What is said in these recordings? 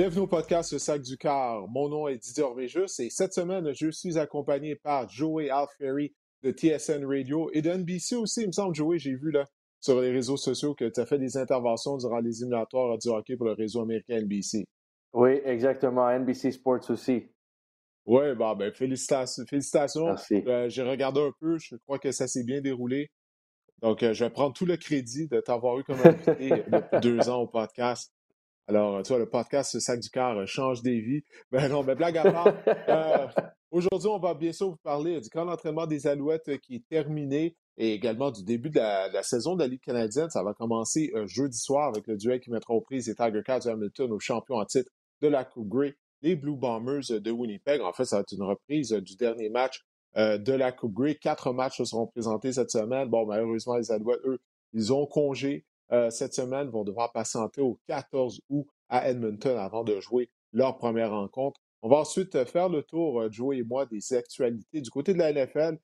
Bienvenue au podcast Le Sac du Car. Mon nom est Didier Orvéjus et cette semaine, je suis accompagné par Joey Alfieri de TSN Radio et de NBC aussi. Il me semble, Joey, j'ai vu là sur les réseaux sociaux que tu as fait des interventions durant les éliminatoires du hockey pour le réseau américain NBC. Oui, exactement. NBC Sports aussi. Oui, bah, ben, félicitations. félicitations. Merci. Euh, j'ai regardé un peu, je crois que ça s'est bien déroulé. Donc, euh, je vais prendre tout le crédit de t'avoir eu comme invité depuis deux ans au podcast. Alors, tu vois, le podcast Le Sac du Cœur euh, change des vies. Ben non, mais blague à part. euh, Aujourd'hui, on va bien sûr vous parler du camp d'entraînement des Alouettes euh, qui est terminé et également du début de la, saison de la Ligue canadienne. Ça va commencer jeudi soir avec le duel qui mettra aux prises les Tiger Cats de Hamilton aux champions en titre de la Coupe Grey, les Blue Bombers de Winnipeg. En fait, ça va être une reprise du dernier match de la Coupe Grey. Quatre matchs se seront présentés cette semaine. Bon, malheureusement, les Alouettes, eux, ils ont congé euh, cette semaine, vont devoir patienter au 14 août à Edmonton avant de jouer leur première rencontre. On va ensuite euh, faire le tour, euh, Joe et moi, des actualités. Du côté de la NFL,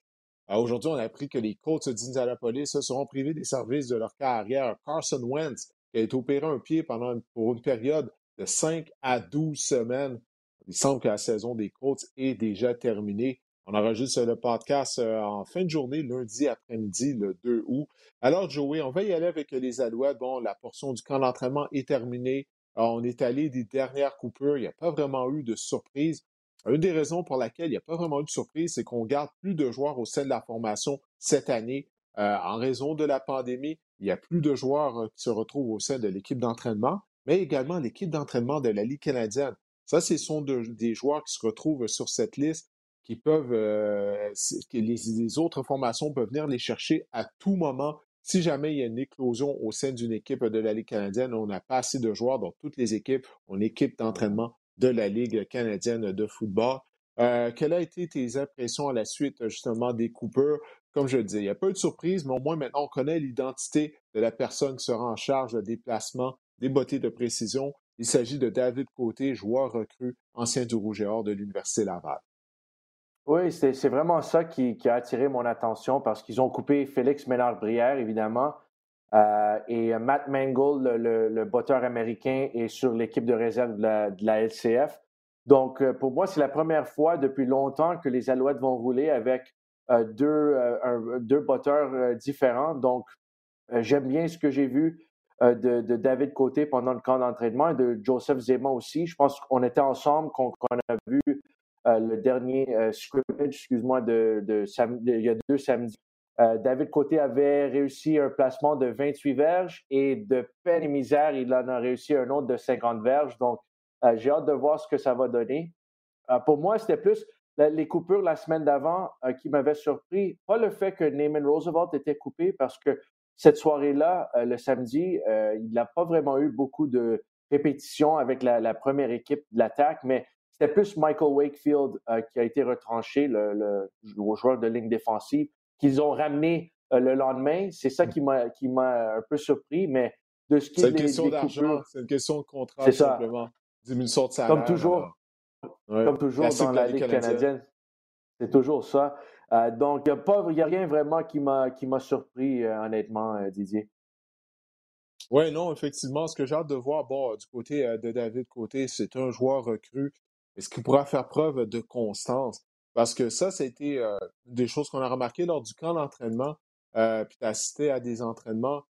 euh, aujourd'hui, on a appris que les Colts d'Indianapolis se seront privés des services de leur carrière. Carson Wentz, qui a été opéré un pied pendant une, pour une période de 5 à 12 semaines. Il semble que la saison des Colts est déjà terminée. On enregistre le podcast euh, en fin de journée, lundi après-midi, le 2 août. Alors, Joey, on va y aller avec les Alouettes. Bon, la portion du camp d'entraînement est terminée. On est allé des dernières coupures. Il n'y a pas vraiment eu de surprise. Une des raisons pour laquelle il n'y a pas vraiment eu de surprise, c'est qu'on garde plus de joueurs au sein de la formation cette année. Euh, en raison de la pandémie, il y a plus de joueurs euh, qui se retrouvent au sein de l'équipe d'entraînement, mais également l'équipe d'entraînement de la Ligue canadienne. Ça, ce sont de- des joueurs qui se retrouvent sur cette liste qui peuvent, euh, que les, autres formations peuvent venir les chercher à tout moment. Si jamais il y a une éclosion au sein d'une équipe de la Ligue canadienne, on n'a pas assez de joueurs dans toutes les équipes, on équipe d'entraînement de la Ligue canadienne de football. Euh, quelles ont été tes impressions à la suite, justement, des coupeurs? Comme je le disais, il n'y a pas eu de surprise, mais au moins maintenant, on connaît l'identité de la personne qui sera en charge des placements, des bottées de précision. Il s'agit de David Côté, joueur recru, ancien du Rouge et Or de l'Université Laval. Oui, c'est vraiment ça qui, a attiré mon attention parce qu'ils ont coupé Félix Ménard-Brière, évidemment, euh, et Matt Mangold, le, le, botteur américain, est sur l'équipe de réserve de la, LCF. Donc, euh, pour moi, c'est la première fois depuis longtemps que les Alouettes vont rouler avec euh, deux, euh, un- deux botteurs différents. Donc, j'aime bien ce que j'ai vu de, David Côté pendant le camp d'entraînement et de Joseph Zema aussi. Je pense qu'on était ensemble, qu'on a vu le dernier euh, scrimmage, excuse-moi, de, de, il y a deux samedis. Euh, David Côté avait réussi un placement de 28 verges et de peine et misère, il en a réussi un autre de 50 verges. Donc, euh, j'ai hâte de voir ce que ça va donner. Euh, pour moi, c'était plus les coupures la semaine d'avant euh, qui m'avaient surpris. Pas le fait que Naaman Roosevelt était coupé parce que cette soirée-là, euh, le samedi, euh, il n'a pas vraiment eu beaucoup de répétitions avec la première équipe de l'attaque, mais c'était plus Michael Wakefield euh, qui a été retranché, le, le joueur de ligne défensive, qu'ils ont ramené euh, le lendemain. C'est ça qui m'a qui m'a un peu surpris, mais de ce qui C'est est une question d'argent, c'est une question de contrat, tout ça. simplement. Diminution de salaire. comme toujours. Ouais. comme toujours dans la Ligue canadienne, c'est toujours ça. Euh, donc, il n'y a, rien vraiment qui m'a surpris, euh, honnêtement, euh, Didier. Oui, non, effectivement, ce que j'ai hâte de voir, bon, du côté de David Côté, c'est un joueur recru. Est-ce qu'il pourra faire preuve de constance? Parce que ça, c'était euh, des choses qu'on a remarquées lors du camp d'entraînement, euh, puis tu as assisté à des entraînements.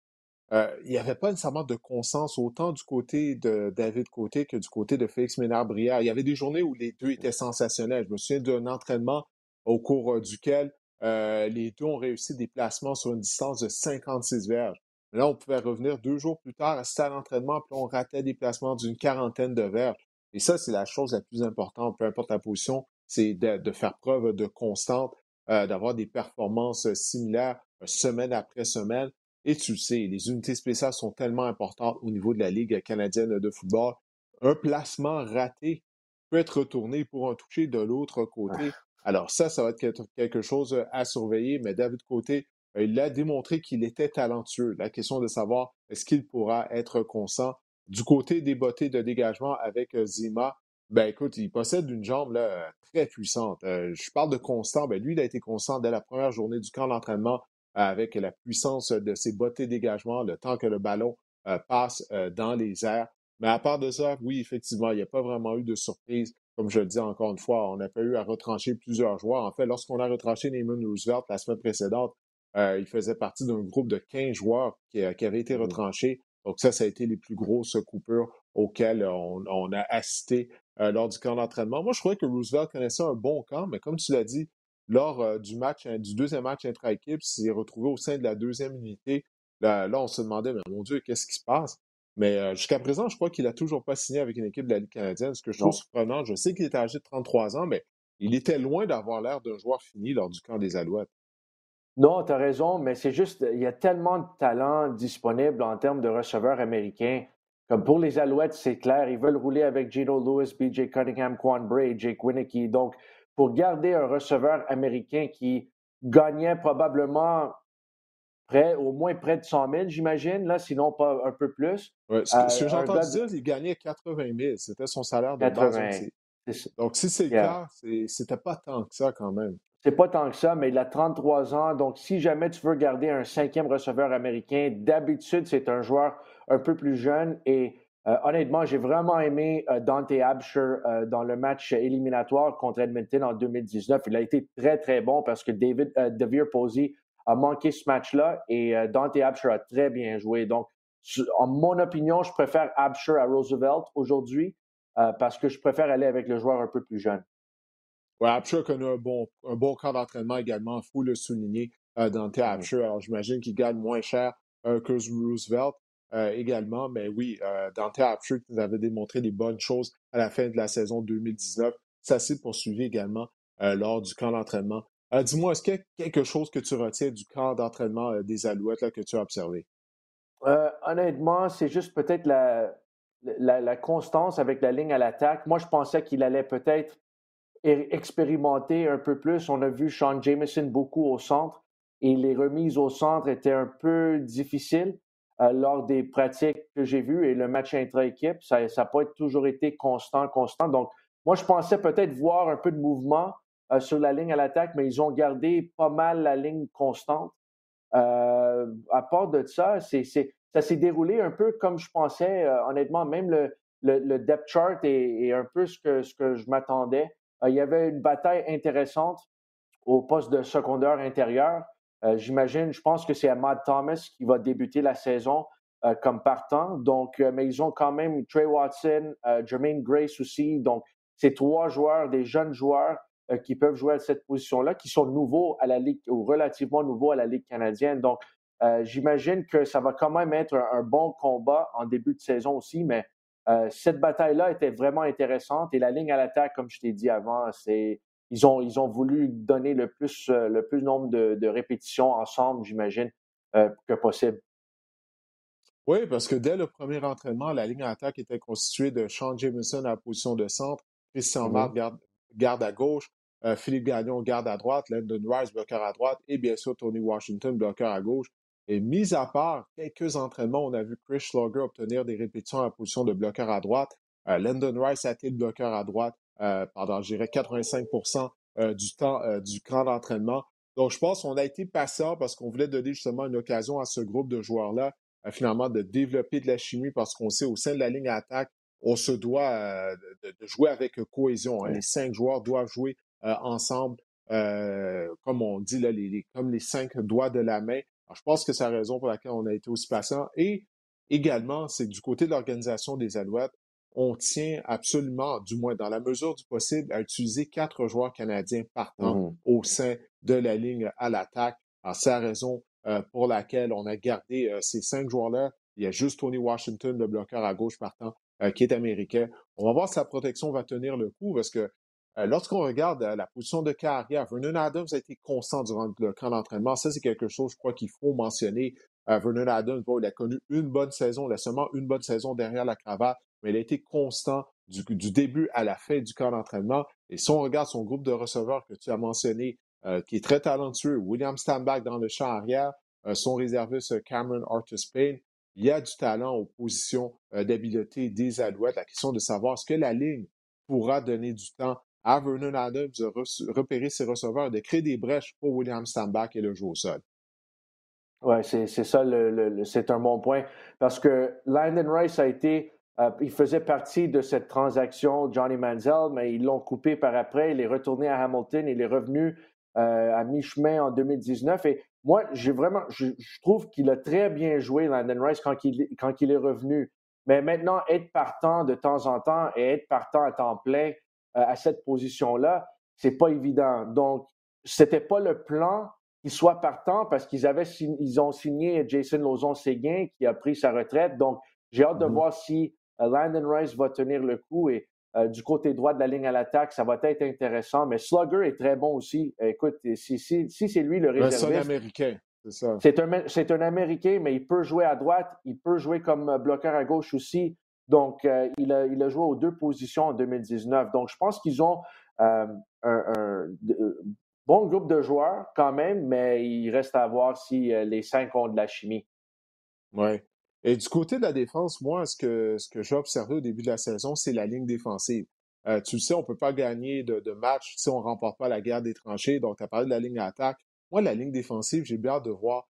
Euh, il n'y avait pas nécessairement de constance autant du côté de David Côté que du côté de Félix Ménard-Brière. Il y avait des journées où les deux étaient sensationnels. Je me souviens d'un entraînement au cours euh, duquel euh, les deux ont réussi des placements sur une distance de 56 verges. Là, on pouvait revenir deux jours plus tard, assister à l'entraînement, puis on ratait des placements d'une quarantaine de verges. Et ça, c'est la chose la plus importante, peu importe la position, c'est de, de faire preuve de constante, euh, d'avoir des performances similaires euh, semaine après semaine. Et tu le sais, les unités spéciales sont tellement importantes au niveau de la Ligue canadienne de football. Un placement raté peut être retourné pour un toucher de l'autre côté. Alors ça, ça va être quelque- chose à surveiller, mais David Côté, euh, il a démontré qu'il était talentueux. La question de savoir est-ce qu'il pourra être constant? Du côté des bottées de dégagement avec euh, Zima, ben écoute, il possède une jambe là, très puissante. Euh, je parle de constant, ben lui, il a été constant dès la première journée du camp d'entraînement avec la puissance de ses de dégagement, le temps que le ballon euh, passe euh, dans les airs. Mais à part de ça, oui, effectivement, il n'y a pas vraiment eu de surprise. Comme je le dis encore une fois, on n'a pas eu à retrancher plusieurs joueurs. En fait, lorsqu'on a retranché Neyman Roosevelt la semaine précédente, euh, il faisait partie d'un groupe de 15 joueurs qui, qui avaient été mmh retranchés. Donc ça, ça a été les plus grosses coupures auxquelles on, a assisté euh, lors du camp d'entraînement. Moi, je trouvais que Roosevelt connaissait un bon camp, mais comme tu l'as dit, lors du match, du deuxième match intra-équipe, s'est retrouvé au sein de la deuxième unité. Là, là on se demandait, mais mon Dieu, qu'est-ce qui se passe? Mais jusqu'à présent, je crois qu'il n'a toujours pas signé avec une équipe de la Ligue canadienne, ce que je trouve surprenant. Je sais qu'il est âgé de 33 ans, mais il était loin d'avoir l'air d'un joueur fini lors du camp des Alouettes. Non, tu as raison, mais c'est juste, il y a tellement de talent disponible en termes de receveurs américains. Comme pour les Alouettes, c'est clair, ils veulent rouler avec Gino Lewis, BJ Cunningham, Quan Bray, Jake Winicky. Donc, pour garder un receveur américain qui gagnait probablement près, au moins près de 100 000, j'imagine, là, sinon pas un peu plus. Ouais, ce que, euh, j'ai entendu dire, il gagnait 80 000. C'était son salaire de 80, base. Donc, si c'est le cas, c'était pas tant que ça quand même. C'est pas tant que ça, mais il a 33 ans. Donc, si jamais tu veux garder un cinquième receveur américain, d'habitude, c'est un joueur un peu plus jeune. Et euh, honnêtement, j'ai vraiment aimé euh, Dante Absher dans le match éliminatoire contre Edmonton en 2019. Il a été très, très bon parce que David Devere Posey a manqué ce match-là et euh, Dante Absher a très bien joué. Donc, en mon opinion, je préfère Absher à Roosevelt aujourd'hui euh, parce que je préfère aller avec le joueur un peu plus jeune. Oui, Absher connaît un bon, un bon camp d'entraînement également, il faut le souligner. Euh, Dante Absher, alors j'imagine qu'il gagne moins cher que Roosevelt également, mais oui, Dante Absher nous avait démontré des bonnes choses à la fin de la saison 2019. Ça s'est poursuivi également lors du camp d'entraînement euh, dis-moi, est-ce qu'il y a quelque chose que tu retiens du camp d'entraînement euh, des Alouettes là, que tu as observé? Euh, honnêtement, c'est juste peut-être la, la, constance avec la ligne à l'attaque. Moi, je pensais qu'il allait peut-être expérimenter un peu plus. On a vu Sean Jameson beaucoup au centre et les remises au centre étaient un peu difficiles lors des pratiques que j'ai vues et le match intra-équipe. Ça n'a pas toujours été constant, constant. Donc, moi, je pensais peut-être voir un peu de mouvement euh, sur la ligne à l'attaque, mais ils ont gardé pas mal la ligne constante. Euh, à part de ça, ça s'est déroulé un peu comme je pensais. Euh, honnêtement, même le, le, depth chart est, un peu ce que, ce que je m'attendais. Il y avait une bataille intéressante au poste de secondaire intérieur. j'imagine, je pense que c'est Ahmad Thomas qui va débuter la saison comme partant. Donc, mais ils ont quand même Trey Watson, Jermaine Grace aussi. Donc, c'est trois joueurs, des jeunes joueurs euh, qui peuvent jouer à cette position-là, qui sont nouveaux à la Ligue ou relativement nouveaux à la Ligue canadienne. Donc, euh, j'imagine que ça va quand même être un, bon combat en début de saison aussi, mais euh, cette bataille-là était vraiment intéressante et la ligne à l'attaque, comme je t'ai dit avant, c'est ils ont, ils ont voulu donner le plus, le plus nombre de, répétitions ensemble, j'imagine, que possible. Oui, parce que dès le premier entraînement, la ligne à l'attaque était constituée de Sean Jameson à la position de centre, Christian mm garde à gauche, euh, Philippe Gagnon, garde à droite, Landon Rice, bloqueur à droite, et bien sûr Tony Washington, bloqueur à gauche. Et mis à part quelques entraînements, on a vu Chris Schlager obtenir des répétitions à la position de bloqueur à droite. Euh, Landon Rice a été le bloqueur à droite euh, pendant, je dirais, 85% du temps du camp d'entraînement. Donc, je pense qu'on a été patient parce qu'on voulait donner justement une occasion à ce groupe de joueurs-là, finalement, de développer de la chimie parce qu'on sait au sein de la ligne à attaque, on se doit de, jouer avec cohésion. Hein. Les cinq joueurs doivent jouer euh, ensemble, euh, comme on dit, là, les, comme les cinq doigts de la main. Je pense que c'est la raison pour laquelle on a été aussi patient. Et également, c'est du côté de l'organisation des Alouettes, on tient absolument, du moins dans la mesure du possible, à utiliser quatre joueurs canadiens partant mmh au sein de la ligne à l'attaque. c'est la raison euh, pour laquelle on a gardé ces cinq joueurs-là. Il y a juste Tony Washington, le bloqueur à gauche partant, qui est américain. On va voir si la protection va tenir le coup parce que euh, lorsqu'on regarde euh, la position de carrière, Vernon Adams a été constant durant le camp d'entraînement. Ça, c'est quelque chose, je crois, qu'il faut mentionner. Euh, Vernon Adams, il a connu une bonne saison, il a seulement une bonne saison derrière la cravate, mais il a été constant du, début à la fin du camp d'entraînement. Et si on regarde son groupe de receveurs que tu as mentionné, qui est très talentueux, William Stanback dans le champ arrière, son réserviste Cameron Artis Payne, il y a du talent aux positions d'habileté des Alouettes. La question de savoir est-ce que la ligne pourra donner du temps Vernon Adams de repérer ses receveurs, de créer des brèches pour William Stanback et le jouer au sol. Oui, c'est ça, c'est un bon point. Parce que Landon Rice a été il faisait partie de cette transaction, Johnny Manziel, mais ils l'ont coupé par après. Il est retourné à Hamilton. Il est revenu à mi-chemin en 2019. Et moi, j'ai vraiment, je, trouve qu'il a très bien joué Landon Rice quand il, quand il est revenu. Mais maintenant, être partant de temps en temps et être partant à temps plein à cette position-là, c'est pas évident. Donc, c'était pas le plan qu'il soit partant parce qu'ils avaient ils ont signé Jason Lozon-Séguin qui a pris sa retraite. Donc, j'ai hâte de mm-hmm. voir si euh, Landon Rice va tenir le coup et euh, du côté droit de la ligne à l'attaque, ça va être intéressant. Mais Slugger est très bon aussi. Écoute, si, si, si c'est lui le réserviste... C'est un Américain, c'est ça. C'est un, un Américain, mais il peut jouer à droite, il peut jouer comme euh, bloqueur à gauche aussi. Donc, il, a, il a joué aux deux positions en 2019. Donc, je pense qu'ils ont un, bon groupe de joueurs quand même, mais il reste à voir si euh, les cinq ont de la chimie. Oui. Et du côté de la défense, moi, ce que, j'ai observé au début de la saison, c'est la ligne défensive. Euh, tu le sais, on ne peut pas gagner de, de match si on ne remporte pas la guerre des tranchées. Donc, tu as parlé de la ligne d'attaque. Moi, la ligne défensive, j'ai bien hâte de voir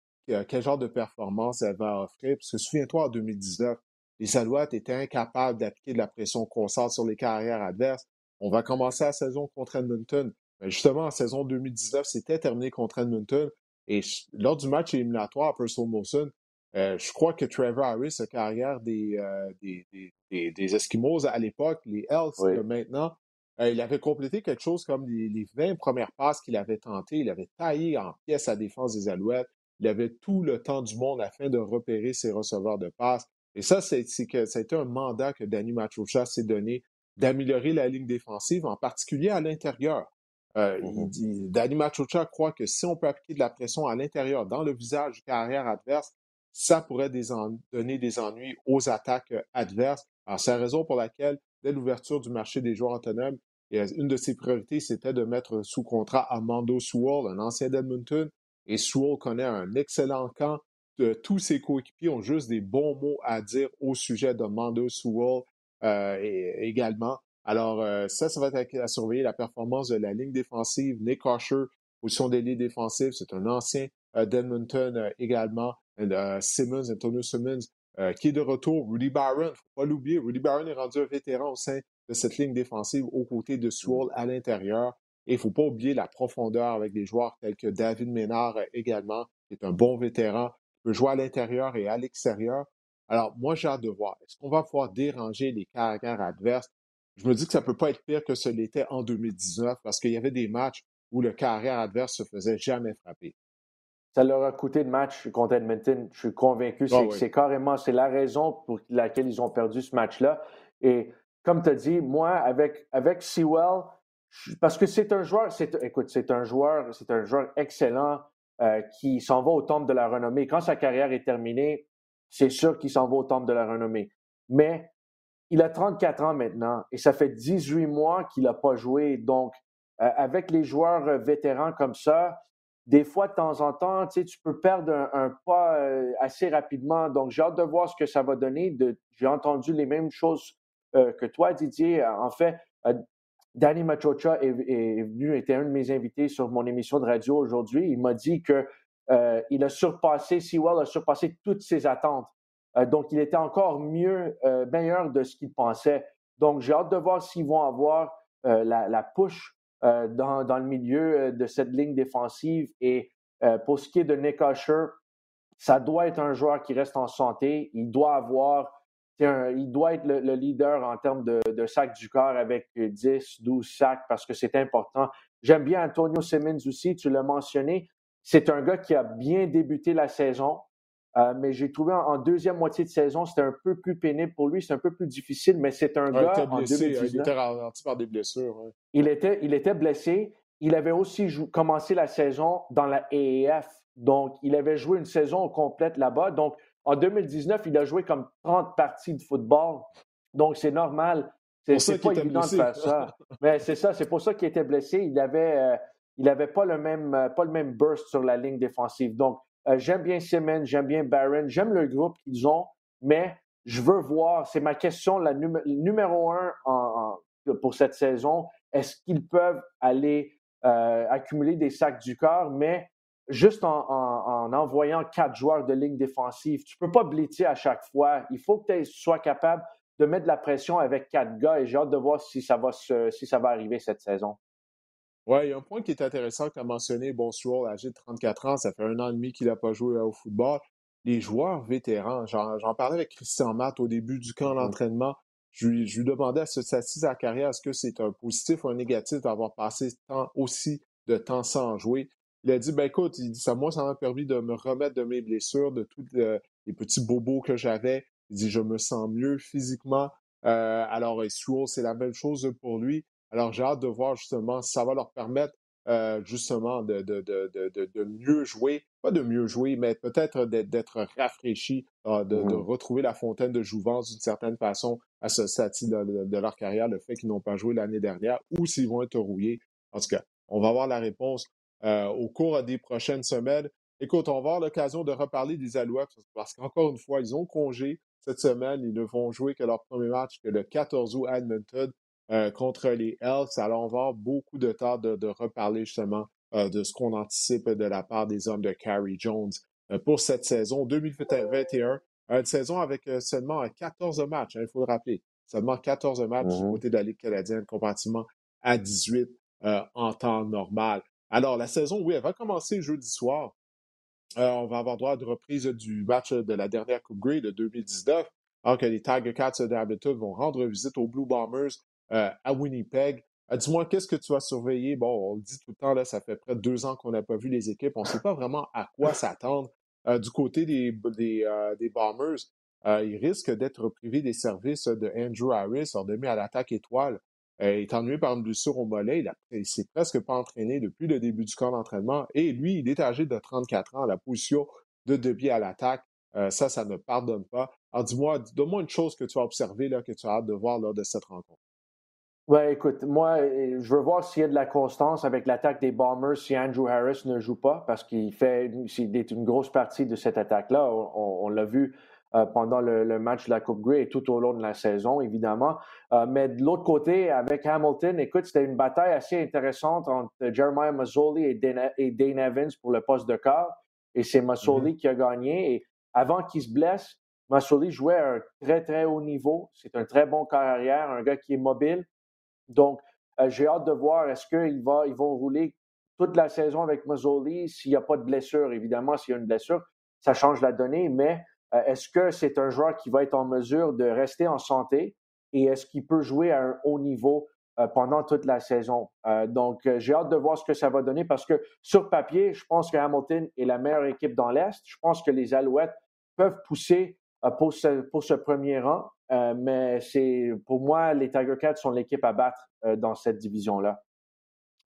quel genre de performance elle va offrir. Parce que souviens-toi, en 2019, les Alouettes étaient incapables d'appliquer de la pression constante sur les carrières adverses. On va commencer la saison contre Edmonton. Ben, justement, en saison 2019, c'était terminé contre Edmonton. Et lors du match éliminatoire à Purcell Molson, euh, je crois que Trevor Harris, sa carrière des, euh, des, des, des, Eskimos à l'époque, les Elks maintenant, euh, il avait complété quelque chose comme les, les 20 premières passes qu'il avait tentées. Il avait taillé en pièces la défense des Alouettes. Il avait tout le temps du monde afin de repérer ses receveurs de passes. Et ça, c'est que ça a été un mandat que Danny Machocha s'est donné d'améliorer la ligne défensive, en particulier à l'intérieur. Euh, il mmh dit, Danny Machocha croit que si on peut appliquer de la pression à l'intérieur, dans le visage du carrière adverse, ça pourrait donner des ennuis aux attaques euh, adverses. Alors, c'est la raison pour laquelle, dès l'ouverture du marché des joueurs autonomes, une de ses priorités, c'était de mettre sous contrat Amando Sewell, un ancien d'Edmonton. Et Sewell connaît un excellent camp. Tous ses coéquipiers ont juste des bons mots à dire au sujet de Mando Sewell euh, également. Alors, euh, ça, ça va être à, surveiller la performance de la ligne défensive. Nick Usher, position d'ailier défensif, c'est un ancien euh, d'Edmonton également. Simmons, Antonio Simmons, qui est de retour. Rudy Barron, faut pas l'oublier. Rudy Barron est rendu un vétéran au sein de cette ligne défensive aux côtés de Sewell à l'intérieur. Et il ne faut pas oublier la profondeur avec des joueurs tels que David Ménard également, qui est un bon vétéran, peut jouer à l'intérieur et à l'extérieur. Alors, moi, j'ai hâte de voir. Est-ce qu'on va pouvoir déranger les caractères adverses? je me dis que ça ne peut pas être pire que ce l'était en 2019 parce qu'il y avait des matchs où le carrière adverse se faisait jamais frapper. Ça leur a coûté le match contre Edmonton. Je suis convaincu. Ah c'est carrément, c'est la raison pour laquelle ils ont perdu ce match-là. Et comme tu as dit, moi, avec, avec Sewell, parce que c'est un joueur, écoute, c'est un joueur, c'est un joueur excellent euh, qui s'en va au temple de la renommée. Quand sa carrière est terminée, c'est sûr qu'il s'en va au temple de la renommée. Mais il a 34 ans maintenant et ça fait 18 mois qu'il n'a pas joué. Donc, euh, avec les joueurs euh, vétérans comme ça, des fois, de temps en temps, tu, peux perdre un, pas assez rapidement. Donc, j'ai hâte de voir ce que ça va donner. j'ai entendu les mêmes choses que toi, Didier. En fait, Danny Machocha est, venu, était un de mes invités sur mon émission de radio aujourd'hui. Il m'a dit que il a surpassé, Sewell a surpassé toutes ses attentes. Euh, donc, il était encore mieux, euh, meilleur de ce qu'il pensait. Donc, j'ai hâte de voir s'ils vont avoir euh, la, push dans, le milieu de cette ligne défensive. Et pour ce qui est de Nick Usher, ça doit être un joueur qui reste en santé. Il doit avoir, il doit être le, leader en termes de, de sacs du corps avec 10, 12 sacs parce que c'est important. J'aime bien Antonio Simmons aussi, tu l'as mentionné. C'est un gars qui a bien débuté la saison. Euh, mais j'ai trouvé en, deuxième moitié de saison, c'était un peu plus pénible pour lui, c'est un peu plus difficile, mais c'est un gars en 2019, Il était ralenti par des blessures. Il, était, il était blessé. Il avait aussi commencé la saison dans la AAF. Donc, il avait joué une saison complète là-bas. Donc, en 2019, il a joué comme 30 parties de football. Donc, c'est normal. C'est pas évident de faire ça. Mais c'est ça, c'est pour ça qu'il était blessé. Il avait, euh, il avait pas le même, euh, pas le même burst sur la ligne défensive. Donc, euh, j'aime bien Simmons, j'aime bien Barron, j'aime le groupe qu'ils ont, mais je veux voir, c'est ma question, la numéro un pour cette saison, est-ce qu'ils peuvent aller euh, accumuler des sacs du corps, mais juste en, envoyant quatre joueurs de ligne défensive. Tu ne peux pas blitzer à chaque fois. Il faut que tu sois capable de mettre de la pression avec quatre gars et j'ai hâte de voir si ça va, si ça va arriver cette saison. Oui, il y a un point qui est intéressant que tu as mentionné. Bon, Sewell, âgé de 34 ans, ça fait un an et demi qu'il n'a pas joué au football. Les joueurs vétérans, j'en parlais avec Christian Matt au début du camp mmh. d'entraînement. Je, lui demandais à ce stade sa carrière, est-ce que c'est un positif ou un négatif d'avoir passé tant, aussi de temps sans jouer? Il a dit, ben écoute, il dit, ça, moi, ça m'a permis de me remettre de mes blessures, de tous euh, les petits bobos que j'avais. Il dit, je me sens mieux physiquement. Euh, alors, Sewell, c'est la même chose pour lui. Alors, j'ai hâte de voir justement si ça va leur permettre euh, justement de, de, de, de, mieux jouer, pas de mieux jouer, mais peut-être d'être rafraîchi, euh, de, mmh retrouver la fontaine de jouvence d'une certaine façon à ce de, leur carrière, le fait qu'ils n'ont pas joué l'année dernière, ou s'ils vont être rouillés. En tout cas, on va avoir la réponse euh, au cours des prochaines semaines. Écoute, on va avoir l'occasion de reparler des Alouettes parce qu'encore une fois, ils ont congé cette semaine. Ils ne vont jouer que leur premier match que le 14 août à Edmonton. Euh, contre les Elks. Alors, on va avoir beaucoup de temps de, reparler justement euh, de ce qu'on anticipe de la part des hommes de Carrie Jones euh, pour cette saison 2021. Une saison avec seulement 14 matchs, hein, il faut le rappeler. Seulement 14 matchs du mm-hmm. côté de la Ligue canadienne comparativement à 18 en temps normal. Alors, la saison, oui, elle va commencer jeudi soir. on va avoir droit à une reprise du match de la dernière Coupe Grey de 2019, alors que les Tiger Cats d'Hamilton vont rendre visite aux Blue Bombers euh, à Winnipeg. Euh, dis-moi, qu'est-ce que tu vas surveiller? Bon, on le dit tout le temps, ça fait près de deux ans qu'on n'a pas vu les équipes. On ne sait pas vraiment à quoi s'attendre. Euh, du côté des, des, des Bombers, ils risquent d'être privés des services de Andrew Harris, en demi à l'attaque étoile. Il est ennuyé par une blessure au mollet. Il ne s'est presque pas entraîné depuis le début du camp d'entraînement. Et lui, il est âgé de 34 ans, la position de demi à l'attaque. ça, ça ne pardonne pas. Alors, dis-moi, donne-moi une chose que tu as observée, là, que tu as hâte de voir lors de cette rencontre. Oui, écoute, moi, je veux voir s'il y a de la constance avec l'attaque des Bombers si Andrew Harris ne joue pas, parce qu'il fait est une grosse partie de cette attaque-là. On, l'a vu euh, pendant le, match de la Coupe Grey et tout au long de la saison, évidemment. Euh, mais de l'autre côté, avec Hamilton, écoute, c'était une bataille assez intéressante entre Jeremiah Mazzoli et Dane, Evans pour le poste de quart. Et c'est Mazzoli mm-hmm. qui a gagné. Et avant qu'il se blesse, Mazzoli jouait à un très, très haut niveau. C'est un très bon carrière, un gars qui est mobile. Donc, euh, j'ai hâte de voir est-ce qu'ils va, ils vont rouler toute la saison avec Mazzoli s'il n'y a pas de blessure. Évidemment, s'il y a une blessure, ça change la donnée, mais est-ce que c'est un joueur qui va être en mesure de rester en santé et est-ce qu'il peut jouer à un haut niveau euh, pendant toute la saison? donc, j'ai hâte de voir ce que ça va donner parce que sur papier, je pense que Hamilton est la meilleure équipe dans l'Est. Je pense que les Alouettes peuvent pousser pour ce premier rang. Euh, mais pour moi, les Tiger Cats sont l'équipe à battre euh, dans cette division-là.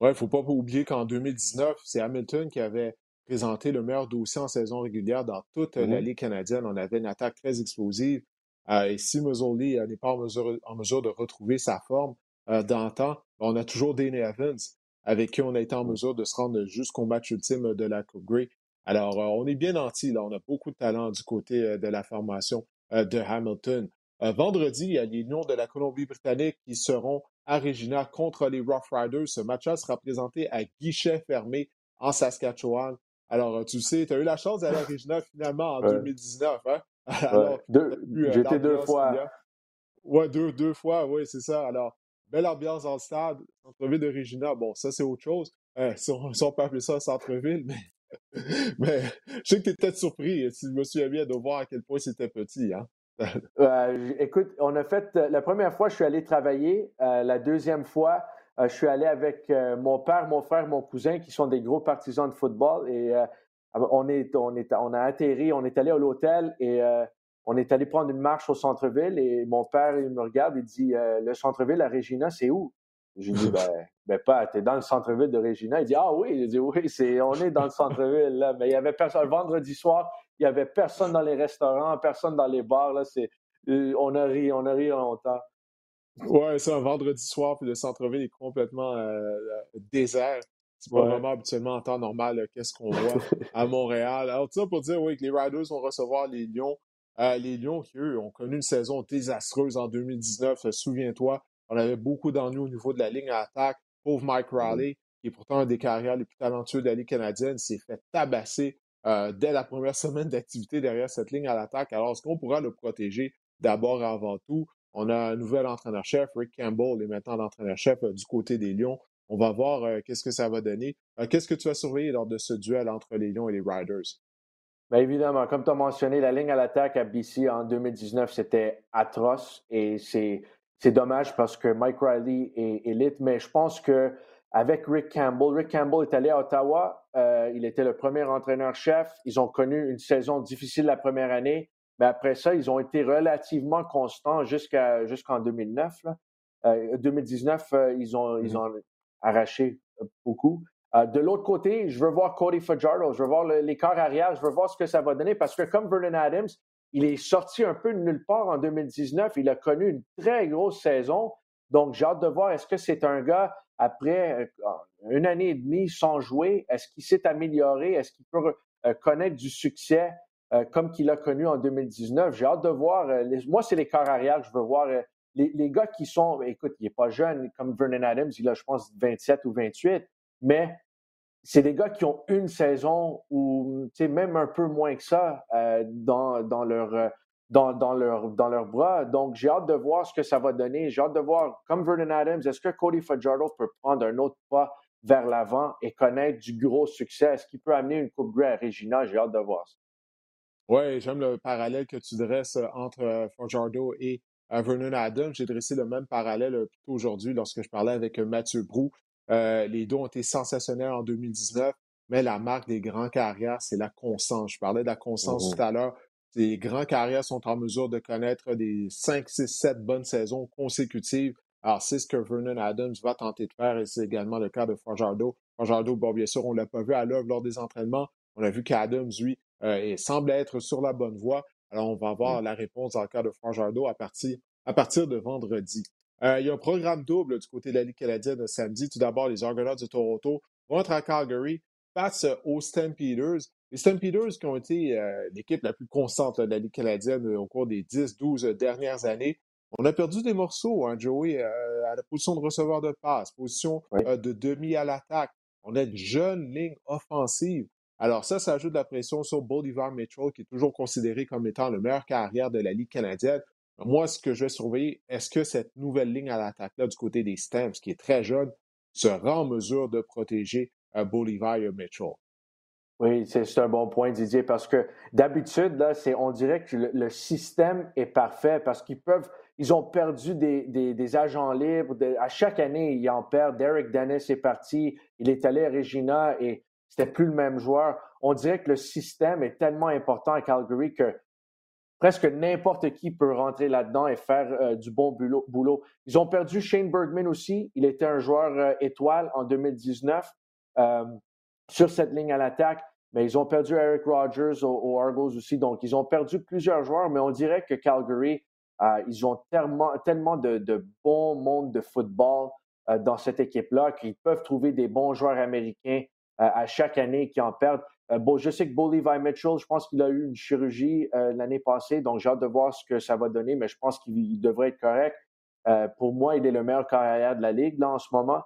Oui, il ne faut pas oublier qu'en 2019, c'est Hamilton qui avait présenté le meilleur dossier en saison régulière dans toute la mm-hmm. Ligue canadienne. On avait une attaque très explosive. Euh, et si Muzzoli n'est pas en mesure, en mesure, de retrouver sa forme d'antan, on a toujours Dane Evans, avec qui on a été en mm. mesure de se rendre jusqu'au match ultime de la Coupe Grey. Alors, on est bien nantis, là. On a beaucoup de talent du côté de la formation de Hamilton. Euh, vendredi, il y a les Lions de la Colombie-Britannique qui seront à Regina contre les Rough Riders. Ce match-là sera présenté à guichet fermé en Saskatchewan. Alors, euh, tu sais, tu as eu la chance d'aller à Regina finalement en 2019. Hein? Euh, j'étais deux fois. Oui, deux, deux fois, oui, c'est ça. Alors, belle ambiance dans le stade, centre-ville de Regina. Bon, ça, c'est autre chose. si, on, peut appeler ça centre-ville, mais, mais je sais que tu es peut-être surpris, si je me souviens bien, de voir à quel point c'était petit. Hein? Euh, écoute, on a fait la première fois, je suis allé travailler. Euh, la deuxième fois, je suis allé avec mon père, mon frère, mon cousin, qui sont des gros partisans de football. Et on, est, on, est, on a atterri, on est allé à l'hôtel et on est allé prendre une marche au centre-ville. Et mon père, il me regarde, il dit Le centre-ville à Regina, c'est où J'ai dit ben, ben pas, t'es dans le centre-ville de Regina. Il dit Ah oui, j'ai dit oui, c'est, on est dans le centre-ville là. Mais il y avait personne. vendredi soir, il n'y avait personne dans les restaurants, personne dans les bars. Là, c'est, euh, on a ri, on a ri longtemps. Ouais, c'est un vendredi soir, puis le centre-ville est complètement euh, euh, désert. C'est pas vraiment habituellement en temps normal qu'est-ce qu'on voit à Montréal. Alors, tout ça pour dire, oui, que les Riders vont recevoir les Lions. les Lions qui, eux, ont connu une saison désastreuse en 2019. Souviens-toi, on avait beaucoup d'ennuis au niveau de la ligne à attaque. Pauvre Mike mm. Riley, qui est pourtant un des carrières les plus talentueux de la Ligue canadienne, s'est fait tabasser euh, dès la première semaine d'activité derrière cette ligne à l'attaque. Alors, est-ce qu'on pourra le protéger? D'abord et avant tout? On a un nouvel entraîneur-chef, Rick Campbell est maintenant l'entraîneur-chef du côté des Lions. On va voir qu'est-ce que ça va donner. qu'est-ce que tu as surveillé lors de ce duel entre les Lions et les Riders? Bien évidemment, comme tu as mentionné, la ligne à l'attaque à BC en 2019, c'était atroce et c'est dommage parce que Mike Riley est élite, mais je pense que avec Rick Campbell, Rick Campbell est allé à Ottawa, euh, il était le premier entraîneur-chef, ils ont connu une saison difficile la première année, mais après ça, ils ont été relativement constants jusqu'à jusqu'en 2009. Là. 2019, euh, euh, ils, ont, ils mm-hmm. ont arraché beaucoup. Euh, de l'autre côté, je veux voir Cody Fajardo, je veux voir les corps arrière, je veux voir ce que ça va donner parce que comme Vernon Adams, il est sorti un peu de nulle part en 2019. Il a connu une très grosse saison. Donc, j'ai hâte de voir est-ce que c'est un gars, après euh, une année et demie sans jouer, est-ce qu'il s'est amélioré? Est-ce qu'il peut euh, connaître du succès? Comme qu'il a connu en 2019? J'ai hâte de voir. moi, c'est les corps arrière que je veux voir. Les, les, gars qui sont, écoute, il n'est pas jeune comme Vernon Adams, il a, je pense, 27 ou 28, mais c'est des gars qui ont une saison ou même un peu moins que ça euh, dans, leur, euh, dans, dans leurs bras. Donc, j'ai hâte de voir ce que ça va donner. J'ai hâte de voir, comme Vernon Adams, est-ce que Cody Fajardo peut prendre un autre pas vers l'avant et connaître du gros succès? Est-ce qu'il peut amener une Coupe Grey à Regina? J'ai hâte de voir ça. Oui, j'aime le parallèle que tu dresses euh, entre Fajardo et Vernon Adams. J'ai dressé le même parallèle plutôt aujourd'hui lorsque je parlais avec Mathieu Brou. Euh, les deux ont été sensationnels en 2019, mais la marque des grands carrières, c'est la constance. Je parlais de la constance mmh tout à l'heure. Les grands carrières sont en mesure de connaître des 5, 6, 7 bonnes saisons consécutives. Alors, c'est ce que Vernon Adams va tenter de faire et c'est également le cas de Fajardo. Fajardo, bon, bien sûr, on ne l'a pas vu à l'œuvre lors des entraînements. On a vu qu'Adams, lui, euh, semble être sur la bonne voie. Alors, on va avoir mmh. la réponse dans le cas de Fajardo à partir, à partir de vendredi. Euh, il y a un programme double du côté de la Ligue canadienne samedi. Tout d'abord, les Argonauts de Toronto vont être à Calgary face aux Stampeders. Les Stampeders qui ont été euh, l'équipe la plus constante de la Ligue canadienne au cours des 10-12 dernières années. On a perdu des morceaux, hein, Joey, à la position de receveur de passe, position de demi à l'attaque. On a une jeune ligne offensive. Alors ça, ça ajoute de la pression sur Bolivar Mitchell, qui est toujours considéré comme étant le meilleur carrière de la Ligue canadienne. Moi, ce que je vais surveiller, est-ce que cette nouvelle ligne à l'attaque-là du côté des Stamps, qui est très jeune, sera en mesure de protéger euh, Bolivar Mitchell? Oui, c'est un bon point, Didier, parce que d'habitude, là, on dirait que le, système est parfait parce qu'ils peuvent, ils ont perdu des, agents libres. à chaque année, ils en perdent. Derek Dennis est parti, il est allé à Regina et c'était plus le même joueur. On dirait que le système est tellement important à Calgary que presque n'importe qui peut rentrer là-dedans et faire euh, du bon boulot, Ils ont perdu Shane Bergman aussi. Il était un joueur euh, étoile en 2019 euh, sur cette ligne à l'attaque. Mais ils ont perdu Eric Rogers aux, Argos aussi. Donc, ils ont perdu plusieurs joueurs, mais on dirait que Calgary, ils ont tellement, de, de bon monde de football dans cette équipe-là qu'ils peuvent trouver des bons joueurs américains à chaque année qui en perdent. Euh, bon, je sais que Bo Levi Mitchell, je pense qu'il a eu une chirurgie euh, l'année passée, donc j'ai hâte de voir ce que ça va donner, mais je pense qu'il devrait être correct. Euh, pour moi, il est le meilleur carrière de la Ligue là, en ce moment.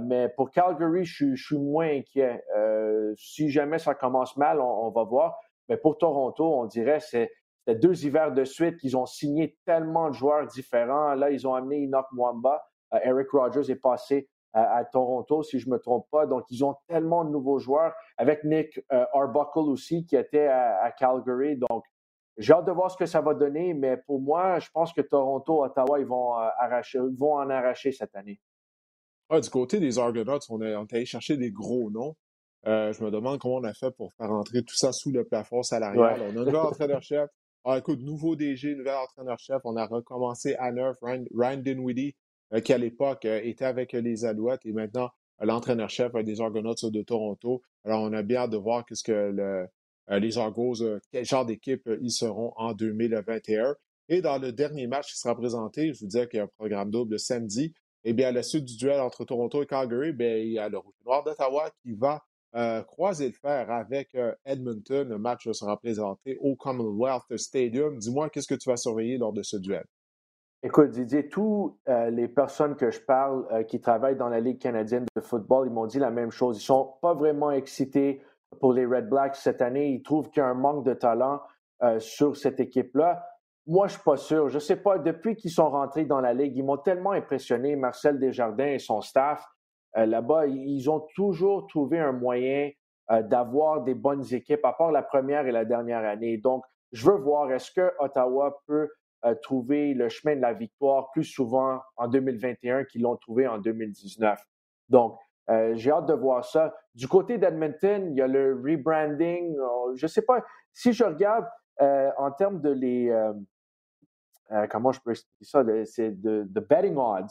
mais pour Calgary, je, suis moins inquiet. si jamais ça commence mal, on, va voir. Mais pour Toronto, on dirait que c'est deux hivers de suite qu'ils ont signé tellement de joueurs différents. Là, ils ont amené Enoch Mwamba. Eric Rogers est passé à, Toronto, si je ne me trompe pas. Donc, ils ont tellement de nouveaux joueurs, avec Nick euh, Arbuckle aussi, qui était à, Calgary. Donc, j'ai hâte de voir ce que ça va donner, mais pour moi, je pense que Toronto, Ottawa, ils vont, euh, arracher, vont en arracher cette année. Ah, du côté des Argonauts, on, est allé chercher des gros noms. Euh, je me demande comment on a fait pour faire entrer tout ça sous le plafond salarial. On a un nouvel entraîneur-chef. Ah, écoute, nouveau DG, nouvel entraîneur-chef. On a recommencé à neuf. Ryan, Ryan Dinwiddie qui à l'époque euh, était avec les Alouettes et maintenant euh, l'entraîneur-chef des Argonauts de Toronto. Alors, on a bien hâte de voir qu'est-ce que les Argos, quel genre d'équipe ils seront en 2021. Et dans le dernier match qui sera présenté, je vous disais qu'il y a un programme double samedi. Eh bien, à la suite du duel entre Toronto et Calgary, bien, il y a le Rouge Noir d'Ottawa qui va croiser le fer avec Edmonton. Le match sera présenté au Commonwealth Stadium. Dis-moi, qu'est-ce que tu vas surveiller lors de ce duel? Écoute, Didier, toutes euh, les personnes que je parle euh, qui travaillent dans la Ligue canadienne de football, ils m'ont dit la même chose. Ils sont pas vraiment excités pour les Red Blacks cette année. Ils trouvent qu'il y a un manque de talent euh, sur cette équipe-là. moi, je suis pas sûr. Je sais pas, depuis qu'ils sont rentrés dans la Ligue, ils m'ont tellement impressionné, Marcel Desjardins et son staff. Là-bas, ils ont toujours trouvé un moyen d'avoir des bonnes équipes, à part la première et la dernière année. Donc, je veux voir, est-ce que Ottawa peut euh, trouver le chemin de la victoire plus souvent en 2021 qu'ils l'ont trouvé en 2019. Donc, j'ai hâte de voir ça. Du côté d'Edmonton, il y a le rebranding. je ne sais pas, si je regarde en termes de les, euh, comment je peux expliquer ça, c'est de, betting odds.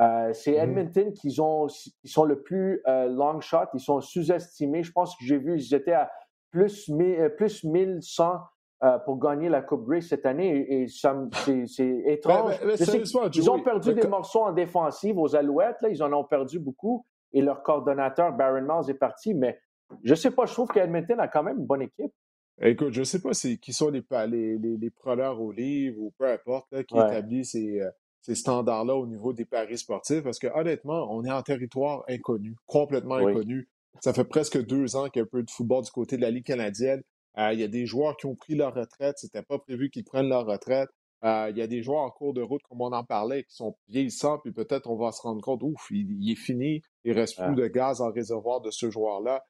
Euh, c'est mmh Edmonton qui, ont, sont le plus euh, long shot, ils sont sous-estimés. Je pense que j'ai vu, ils étaient à plus, plus 1100 pour gagner la Coupe Grey cette année et, c'est ben, étrange. ils ont perdu des morceaux en défensive aux Alouettes, là, ils en ont perdu beaucoup et leur coordonnateur Baron Miles est parti, mais je ne sais pas, je trouve qu'Edmonton a quand même une bonne équipe. Écoute, je ne sais pas qui sont les, les, les, preneurs au livre ou peu importe qui établissent ces, euh, ces standards-là au niveau des paris sportifs parce que honnêtement, on est en territoire inconnu, complètement inconnu. Ça fait presque deux ans qu'il y a un peu de football du côté de la Ligue canadienne. Euh, il y a des joueurs qui ont pris leur retraite. C'était pas prévu qu'ils prennent leur retraite. Euh, il y a des joueurs en cours de route, comme on en parlait, qui sont vieillissants, puis peut-être on va se rendre compte, ouf, il, est fini, il reste plus de gaz en réservoir de ce joueur-là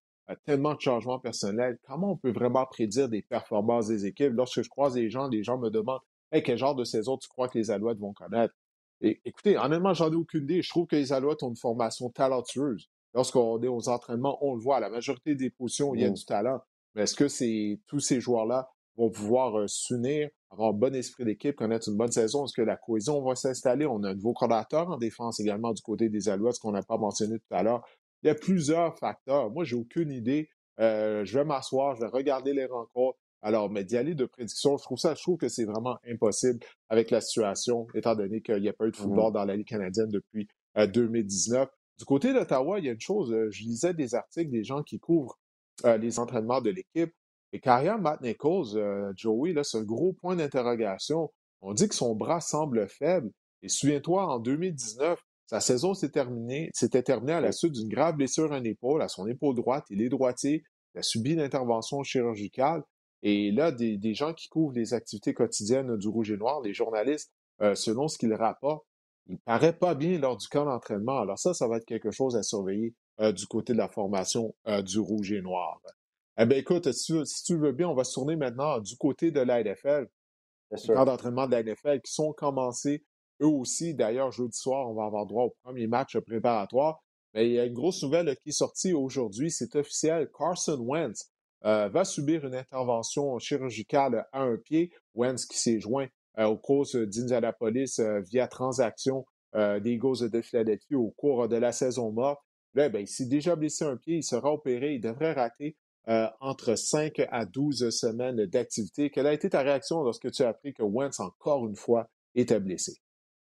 tellement de changements personnels. Comment on peut vraiment prédire des performances des équipes? Lorsque je croise des gens, les gens me demandent hey, quel genre de saison tu crois que les Alouettes vont connaître? Et écoutez, honnêtement, j'en ai aucune idée. Je trouve que les Alouettes ont une formation talentueuse. Lorsqu'on est aux entraînements, on le voit. À la majorité des positions, il y a mmh. du talent. Mais est-ce que c'est tous ces joueurs-là vont pouvoir euh, s'unir, avoir un bon esprit d'équipe, connaître une bonne saison? Est-ce que la cohésion va s'installer? On a un nouveau coordinateur en défense également du côté des Alouettes, ce qu'on n'a pas mentionné tout à l'heure. Il y a plusieurs facteurs. Moi, j'ai aucune idée. Euh, je vais m'asseoir, je vais regarder les rencontres. Alors, mais d'y aller de prédiction, je trouve ça, je trouve que c'est vraiment impossible avec la situation, étant donné qu'il n'y a pas eu de mmh football dans la Ligue canadienne depuis 2019. Euh, du côté d'Ottawa, il y a une chose, je lisais des articles des gens qui couvrent les entraînements de l'équipe. Et carrière Matt Nichols, Joey, là, c'est gros point d'interrogation. On dit que son bras semble faible. Et souviens-toi, en 2019, sa saison s'est terminée, s'était terminée à la suite d'une grave blessure à une épaule, à son épaule droite. Il est droitier. Il a subi une intervention chirurgicale. Et là, des, gens qui couvrent les activités quotidiennes du Rouge et Noir, les journalistes, euh, selon ce qu'ils rapportent, il paraît pas bien lors du camp d'entraînement. Alors ça, ça va être quelque chose à surveiller euh, du côté de la formation euh, du Rouge et Noir. Eh bien, écoute, si tu, veux bien, on va se tourner maintenant du côté de la NFL. Les camps d'entraînement de la NFL qui sont commencés eux aussi, d'ailleurs, jeudi soir, on va avoir droit au premier match préparatoire. Mais il y a une grosse nouvelle qui est sortie aujourd'hui. C'est officiel. Carson Wentz euh, va subir une intervention chirurgicale à un pied. Wentz qui s'est joint euh, aux causes d'Indianapolis euh, via transaction des Eagles de Philadelphie au cours de la saison morte. Là, ben, il s'est déjà blessé un pied. Il sera opéré. Il devrait rater entre 5 à 12 semaines d'activité. Quelle a été ta réaction lorsque tu as appris que Wentz, encore une fois, était blessé?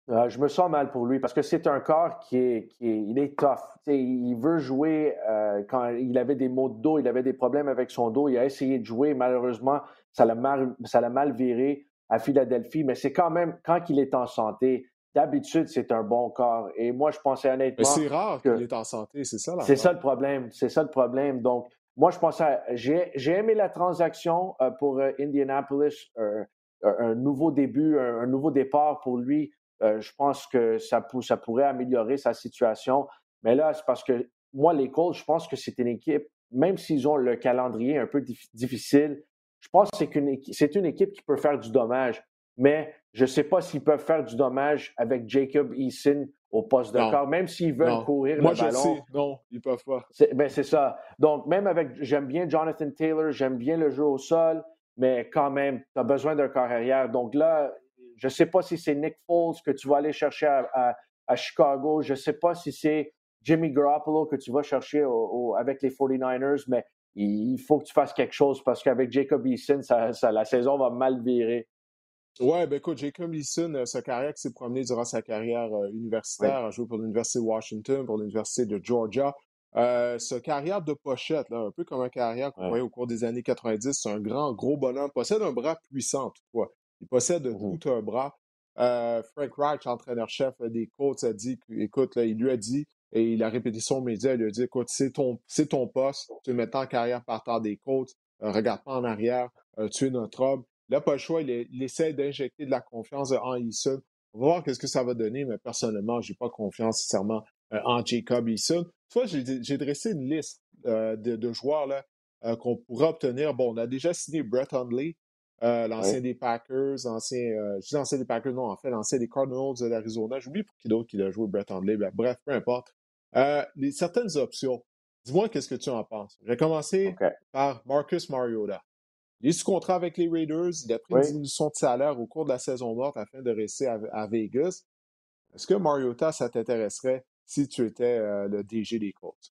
Euh, je me sens mal pour lui parce que c'est un corps qui est, qui est, il est tough. il veut jouer. Euh, quand il avait des maux de dos, il avait des problèmes avec son dos. Il a essayé de jouer. Malheureusement, ça l'a mal, ça l'a mal viré à Philadelphie. Mais c'est quand même quand il est en santé. D'habitude, c'est un bon corps. Et moi, je pensais honnêtement. Mais c'est rare qu'il est en santé, c'est ça. C'est ça le problème. C'est ça le problème. Donc, moi, je pensais. J'ai, j'ai aimé la transaction euh, pour Indianapolis. un nouveau début, un nouveau départ pour lui. Euh, je pense que ça, ça pourrait améliorer sa situation. Mais là, c'est parce que moi, les Colts, je pense que c'est une équipe, même s'ils ont le calendrier un peu difficile, je pense que c'est une, c'est une équipe qui peut faire du dommage. Mais je ne sais pas s'ils peuvent faire du dommage avec Jacob Eason au poste de corps, même s'ils veulent courir Moi, le ballon. Sais. Non, ils peuvent pas. C'est, ben, c'est ça. Donc, même avec, j'aime bien Jonathan Taylor, j'aime bien le jeu au sol, mais quand même, tu as besoin d'un corps arrière. Donc là, je ne sais pas si c'est Nick Foles que tu vas aller chercher à, Chicago. Je ne sais pas si c'est Jimmy Garoppolo que tu vas chercher avec les 49ers, mais il faut que tu fasses quelque chose parce qu'avec Jacob Eason, la saison va mal virer. Ouais, ben écoute, Jacob Eason, euh, sa carrière qui s'est promenée durant sa carrière euh, universitaire, a joué pour l'Université de Washington, pour l'Université de Georgia. Euh, sa carrière de pochette, un peu comme une carrière qu'on voyait au cours des années 90, c'est un grand, gros bonhomme, possède un bras puissant toutefois. Il possède mmh tout un bras. Euh, Frank Reich, entraîneur-chef des Colts, a dit, écoute, il lui a dit, et il a répété son média, il lui a dit, écoute, c'est ton, c'est ton poste, tu es maintenant en carrière par terre des Colts, regarde pas en arrière, tu es notre homme. Il n'a pas le choix. Il, essaie d'injecter de la confiance en Eason. On va voir qu'est-ce que ça va donner, mais personnellement, je n'ai pas confiance nécessairement en Jacob Eason. Toi, j'ai dressé une liste de, joueurs là, qu'on pourrait obtenir. Bon, on a déjà signé Brett Hundley, l'ancien des Packers, l'ancien, je dis l'ancien des Packers, non, en fait, l'ancien des Cardinals de l'Arizona. J'oublie pour qui d'autre qu'il a joué Brett Hundley. Ben, bref, peu importe. les, certaines options. Dis-moi qu'est-ce que tu en penses. Je vais commencer par Marcus Mariota. Il est sous contrat avec les Raiders. Il a pris une diminution de salaire au cours de la saison morte afin de rester à, Vegas. Est-ce que Mariota, ça t'intéresserait si tu étais euh, le DG des Colts?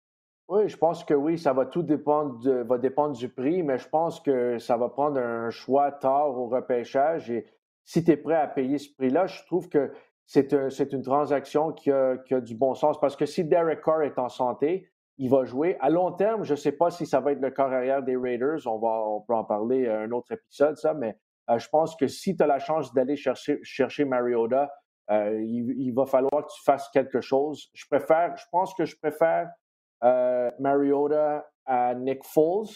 Oui, je pense que oui, ça va tout dépendre, va dépendre du prix, mais je pense que ça va prendre un choix tard au repêchage. Et si tu es prêt à payer ce prix-là, je trouve que c'est une transaction qui a, qui a, du bon sens. Parce que si Derek Carr est en santé, il va jouer. À long terme, je ne sais pas si ça va être le corps arrière des Raiders. On, va, on peut en parler un autre épisode, ça, mais euh, je pense que si tu as la chance d'aller chercher, chercher Mariota, euh, il, va falloir que tu fasses quelque chose. Je préfère, je pense que je préfère euh, Mariota à Nick Foles.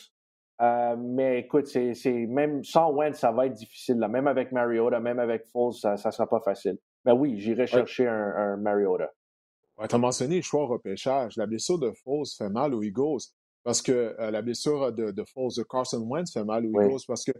mais écoute, c'est, même sans Wentz, ça va être difficile. Là. Même avec Mariota, même avec Foles, ça ne sera pas facile. Mais oui, j'irai chercher un, un Mariota tu as mentionné le choix au repêchage. La blessure de Foles fait mal aux Eagles parce que euh, la blessure de, de Foles, de Carson Wentz fait mal aux Eagles parce que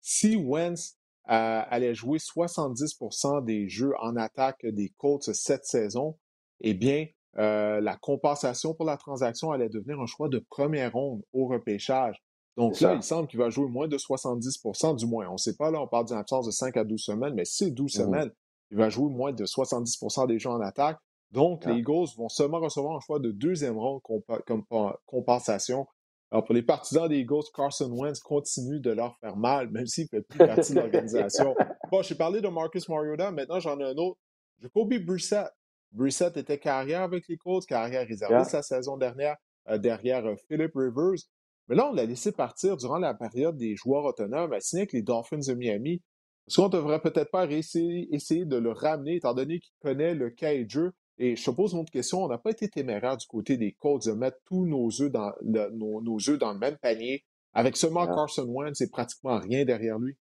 si Wentz euh, allait jouer 70% des jeux en attaque des Colts cette saison, eh bien, euh, la compensation pour la transaction allait devenir un choix de première ronde au repêchage. Donc là, il semble qu'il va jouer moins de 70% du moins. On ne sait pas, là, on parle d'une absence de 5 à 12 semaines, mais c'est 12 mmh semaines, il va jouer moins de 70% des jeux en attaque. Donc, les Eagles vont seulement recevoir un choix de deuxième ronde comme compensation. Alors, pour les partisans des Eagles, Carson Wentz continue de leur faire mal, même s'il ne fait plus partie de l'organisation. Bon, j'ai parlé de Marcus Mariota, maintenant j'en ai un autre. Jacoby Brissett. Brissett était carrière avec les Colts, carrière réservée sa saison dernière euh, derrière euh, Philip Rivers. Mais là, on l'a laissé partir durant la période des joueurs autonomes à signer avec les Dolphins de Miami. Est-ce qu'on ne devrait peut-être pas essayer, essayer, de le ramener, étant donné qu'il connaît le cas jeu? Et je te pose une autre question. On n'a pas été téméraire du côté des Colts de mettre tous nos œufs dans le, nos, dans le même panier. Avec seulement Carson Wentz, c'est pratiquement rien derrière lui.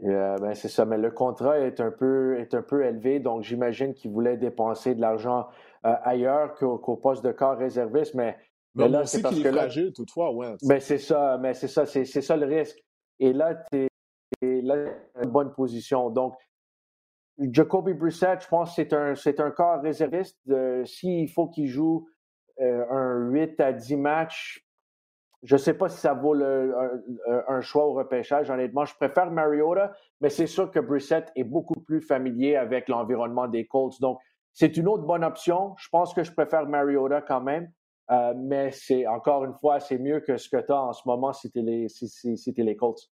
ben c'est ça, mais le contrat est un peu, est un peu élevé, donc j'imagine qu'il voulait dépenser de l'argent euh, ailleurs qu'au, poste de corps réserviste, mais, mais, là, c'est parce que là, fragile, toutefois, Wentz. Ben c'est ça, mais c'est ça, c'est, ça le risque. Et là, tu es là, une bonne position. Donc, Jacoby Brissett, je pense que c'est un, c'est un corps réserviste. s'il faut qu'il joue euh, un 8 à 10 matchs, je ne sais pas si ça vaut un, choix au repêchage. Honnêtement, je préfère Mariota, mais c'est sûr que Brissett est beaucoup plus familier avec l'environnement des Colts. Donc, c'est une autre bonne option. Je pense que je préfère Mariota quand même. Euh, mais c'est encore une fois, c'est mieux que ce que tu as en ce moment si tu les, si, les Colts.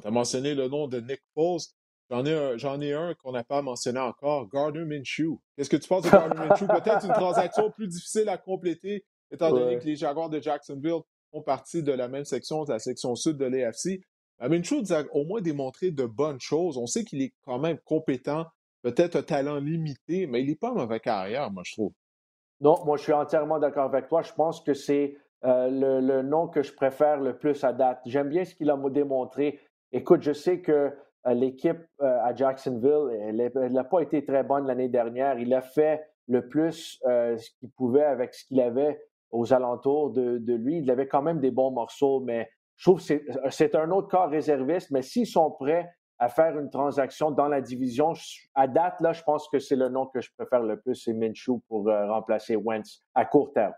Tu as mentionné le nom de Nick Foles. J'en ai un, qu'on n'a pas mentionné encore, Gardner Minshew. Qu'est-ce que tu penses de Gardner Minshew? Peut-être une transaction plus difficile à compléter, étant donné que les Jaguars de Jacksonville font partie de la même section, de la section sud de l'AFC. Euh, Minshew a au moins démontré de bonnes choses. On sait qu'il est quand même compétent, peut-être un talent limité, mais il n'est pas mauvais carrière, moi, je trouve. Non, moi, je suis entièrement d'accord avec toi. Je pense que c'est euh, le, le, nom que je préfère le plus à date. J'aime bien ce qu'il a démontré. Écoute, je sais que l'équipe euh, à Jacksonville, elle n'a pas été très bonne l'année dernière. Il a fait le plus euh, ce qu'il pouvait avec ce qu'il avait aux alentours de, lui. Il avait quand même des bons morceaux, mais je trouve que c'est un autre corps réserviste. Mais s'ils sont prêts à faire une transaction dans la division, à date, là, je pense que c'est le nom que je préfère le plus, c'est Minshew pour remplacer Wentz à court terme.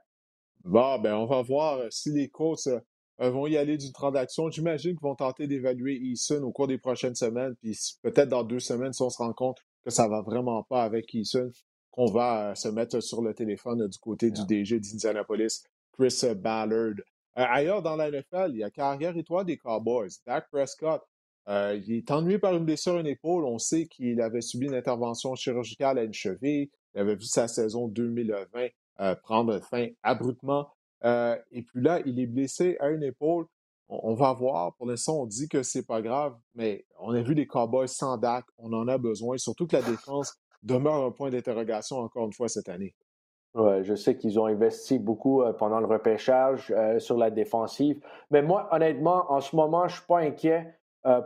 Bon, ben, on va voir si les Colts euh, vont y aller d'une transaction. J'imagine qu'ils vont tenter d'évaluer Eason au cours des prochaines semaines. Puis peut-être dans deux semaines, si on se rend compte que ça va vraiment pas avec Eason, qu'on va euh, se mettre sur le téléphone euh, du côté du DG d'Indianapolis, Chris Ballard. ailleurs dans la NFL, il y a carrière étoile des Cowboys, Dak Prescott. il est ennuyé par une blessure à une épaule. On sait qu'il avait subi une intervention chirurgicale à une cheville. Il avait vu sa saison 2020 prendre fin abruptement. Euh, et puis là, il est blessé à une épaule. On, va voir. Pour l'instant, on dit que c'est pas grave, mais on a vu les Cowboys sans Dak. On en a besoin. Surtout que la défense demeure un point d'interrogation encore une fois cette année. Ouais, je sais qu'ils ont investi beaucoup euh, pendant le repêchage euh, sur la défensive. Mais moi, honnêtement, en ce moment, je ne suis pas inquiet.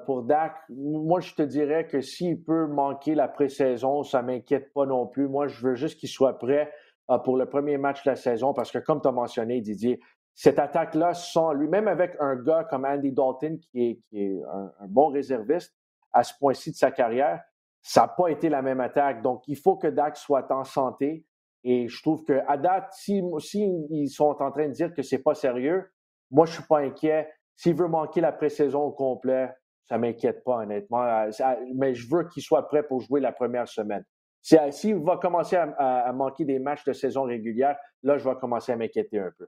pour Dak, moi, je te dirais que s'il peut manquer la pré-saison, ça ne m'inquiète pas non plus. Moi, je veux juste qu'il soit prêt pour le premier match de la saison parce que, comme tu as mentionné, Didier, cette attaque-là, sans lui, même avec un gars comme Andy Dalton, qui est, un, bon réserviste à ce point-ci de sa carrière, ça n'a pas été la même attaque. Donc, il faut que Dak soit en santé. Et je trouve qu'à date, si, sont en train de dire que c'est pas sérieux, moi, je suis pas inquiet. S'il veut manquer la pré-saison au complet, ça m'inquiète pas, honnêtement. Euh, mais je veux qu'il soit prêt pour jouer la première semaine. S'il va commencer à, manquer des matchs de saison régulière, là, je vais commencer à m'inquiéter un peu.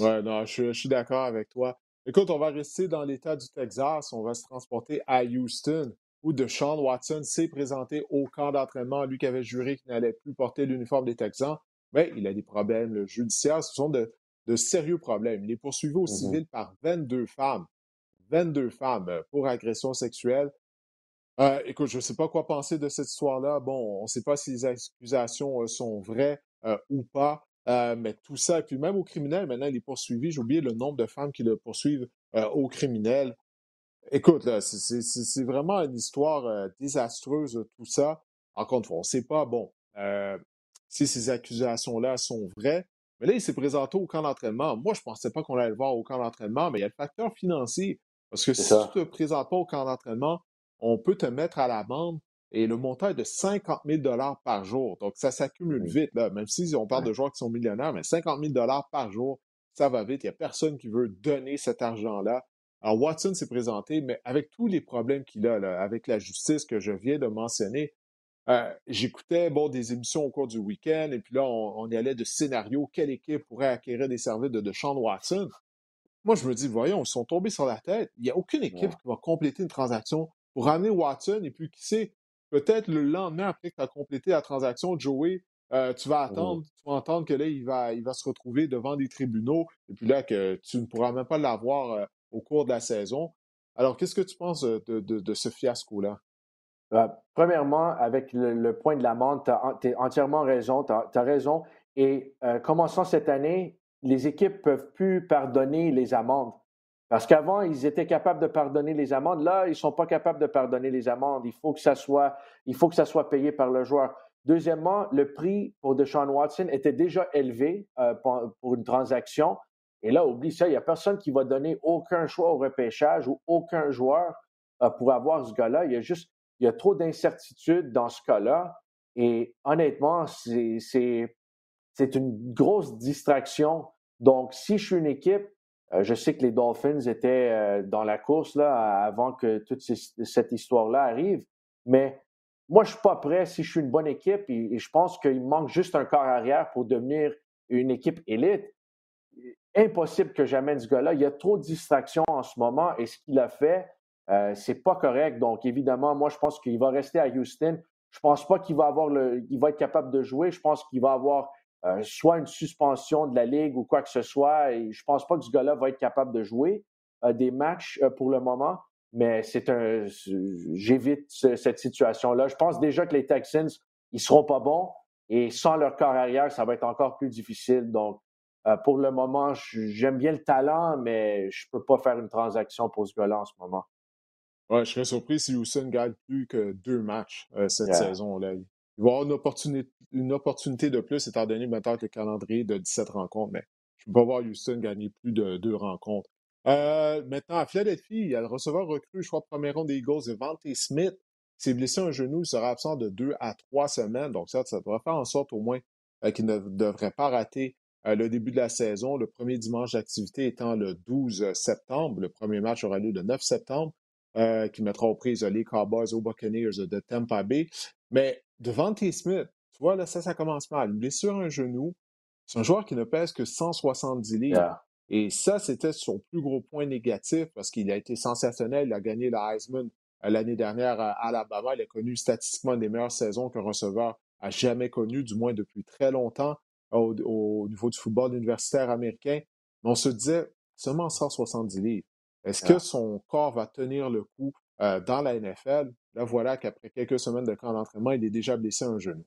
Ouais, non, je, suis d'accord avec toi. Écoute, on va rester dans l'État du Texas. On va se transporter à Houston, où Deshaun Watson s'est présenté au camp d'entraînement. Lui qui avait juré qu'il n'allait plus porter l'uniforme des Texans. Mais il a des problèmes judiciaires. Ce sont de, sérieux problèmes. Il est poursuivi au mm-hmm. civil par 22 femmes. 22 femmes euh, pour agression sexuelle. Euh, écoute, je ne sais pas quoi penser de cette histoire-là. Bon, on ne sait pas si les accusations euh, sont vraies ou pas, mais tout ça, et puis même au criminel, maintenant, il est poursuivi. J'ai oublié le nombre de femmes qui le poursuivent au criminel. Écoute, là, c'est vraiment une histoire désastreuse, tout ça. Encore une fois, on ne sait pas, bon, si ces accusations-là sont vraies. Mais là, il s'est présenté au camp d'entraînement. Moi, je ne pensais pas qu'on allait le voir au camp d'entraînement, mais il y a le facteur financier. Parce que si tu ne te présentes pas au camp d'entraînement, on peut te mettre à l'amende et le montant est de 50 000 par jour. Donc, ça s'accumule vite, là. même si on parle de joueurs qui sont millionnaires, mais 50 000 par jour, ça va vite. Il n'y a personne qui veut donner cet argent-là. Alors, Watson s'est présenté, mais avec tous les problèmes qu'il a, là, avec la justice que je viens de mentionner, euh, j'écoutais bon, des émissions au cours du week-end, et puis là, on, y allait de scénarios. Quelle équipe pourrait acquérir des services de, de Sean Watson? Moi, je me dis, voyons, ils sont tombés sur la tête. Il n'y a aucune équipe qui va compléter une transaction pour ramener Watson. Et puis, qui sait, peut-être le lendemain après que tu as complété la transaction, Joey, euh, tu vas attendre, tu vas entendre que là, il va, il va se retrouver devant des tribunaux. Et puis là, que tu ne pourras même pas l'avoir euh, au cours de la saison. Alors, qu'est-ce que tu penses de, de, ce fiasco-là? Bah, premièrement, avec le, point de l'amende, tu as, entièrement raison. Tu as, raison. Et euh, commençant cette année, les équipes ne peuvent plus pardonner les amendes. Parce qu'avant, ils étaient capables de pardonner les amendes. Là, ils ne sont pas capables de pardonner les amendes. Il faut que ça soit, il faut que ça soit payé par le joueur. Deuxièmement, le prix pour Deshaun Watson était déjà élevé euh, pour, une transaction. Et là, oublie ça, il n'y a personne qui va donner aucun choix au repêchage ou aucun joueur euh, pour avoir ce gars-là. Il y a juste, il y a trop d'incertitudes dans ce cas-là. Et honnêtement, c'est c'est une grosse distraction. Donc, si je suis une équipe, euh, je sais que les Dolphins étaient euh, dans la course là, avant que toute cette histoire-là arrive, mais moi, je ne suis pas prêt si je suis une bonne équipe et, je pense qu'il manque juste un corps arrière pour devenir une équipe élite. Impossible que j'amène ce gars-là. Il y a trop de distractions en ce moment et ce qu'il a fait, euh, c'est pas correct. Donc, évidemment, moi, je pense qu'il va rester à Houston. Je pense pas qu'il va avoir le, il va être capable de jouer. Je pense qu'il va avoir euh, soit une suspension de la Ligue ou quoi que ce soit. Et je pense pas que ce gars-là va être capable de jouer euh, des matchs euh, pour le moment, mais c'est un. J'évite cette situation-là. Je pense déjà que les Texans, ils seront pas bons et sans leur corps arrière, ça va être encore plus difficile. Donc, pour le moment, j'aime bien le talent, mais je peux pas faire une transaction pour ce gars-là en ce moment. Ouais, je serais surpris si Houston gagne plus que deux matchs cette saison-là. Il va avoir une opportunité, une opportunité de plus, étant donné maintenant que le calendrier de 17 rencontres, mais je ne peux pas voir Houston gagner plus de deux rencontres. Euh, maintenant, à Philadelphie, il y a le receveur recru, je crois, premier rond des Eagles, Vante Smith. S'est blessé un genou, il sera absent de deux à trois semaines. Donc, ça, ça devrait faire en sorte au moins euh, qu'il ne devrait pas rater euh, le début de la saison. Le premier dimanche d'activité étant le 12 septembre. Le premier match aura lieu le 9 septembre, qui mettra aux prises les Cowboys aux Buccaneers de Tampa Bay. Mais devant T. Smith, tu vois, là, ça, ça commence mal. Une blessure à un genou. C'est un joueur qui ne pèse que 170 livres. Et ça, c'était son plus gros point négatif parce qu'il a été sensationnel. Il a gagné le Heisman euh, l'année dernière à Alabama. Il a connu statistiquement des meilleures saisons qu'un receveur a jamais connu, du moins depuis très longtemps, au, niveau du football universitaire américain. Mais on se disait seulement 170 livres. Est-ce que son corps va tenir le coup euh, dans la NFL? Là, voilà qu'après quelques semaines de camp d'entraînement, il est déjà blessé un genou.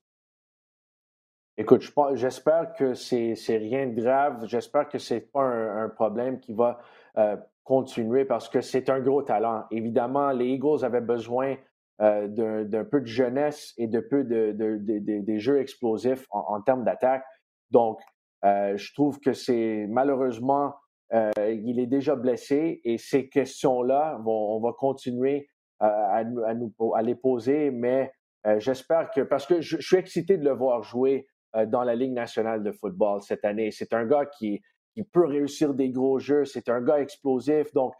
Écoute, j'espère que c'est rien de grave. J'espère que ce n'est pas un, problème qui va euh, continuer parce que c'est un gros talent. Évidemment, les Eagles avaient besoin euh, d'un peu de jeunesse et de peu de, des jeux explosifs en, termes d'attaque. Donc, euh, je trouve que c'est malheureusement, il est déjà blessé et ces questions-là, on va continuer à, nous, à, les poser, mais j'espère que, parce que je, suis excité de le voir jouer dans la Ligue nationale de football cette année. C'est un gars qui, qui peut réussir des gros jeux, c'est un gars explosif. Donc,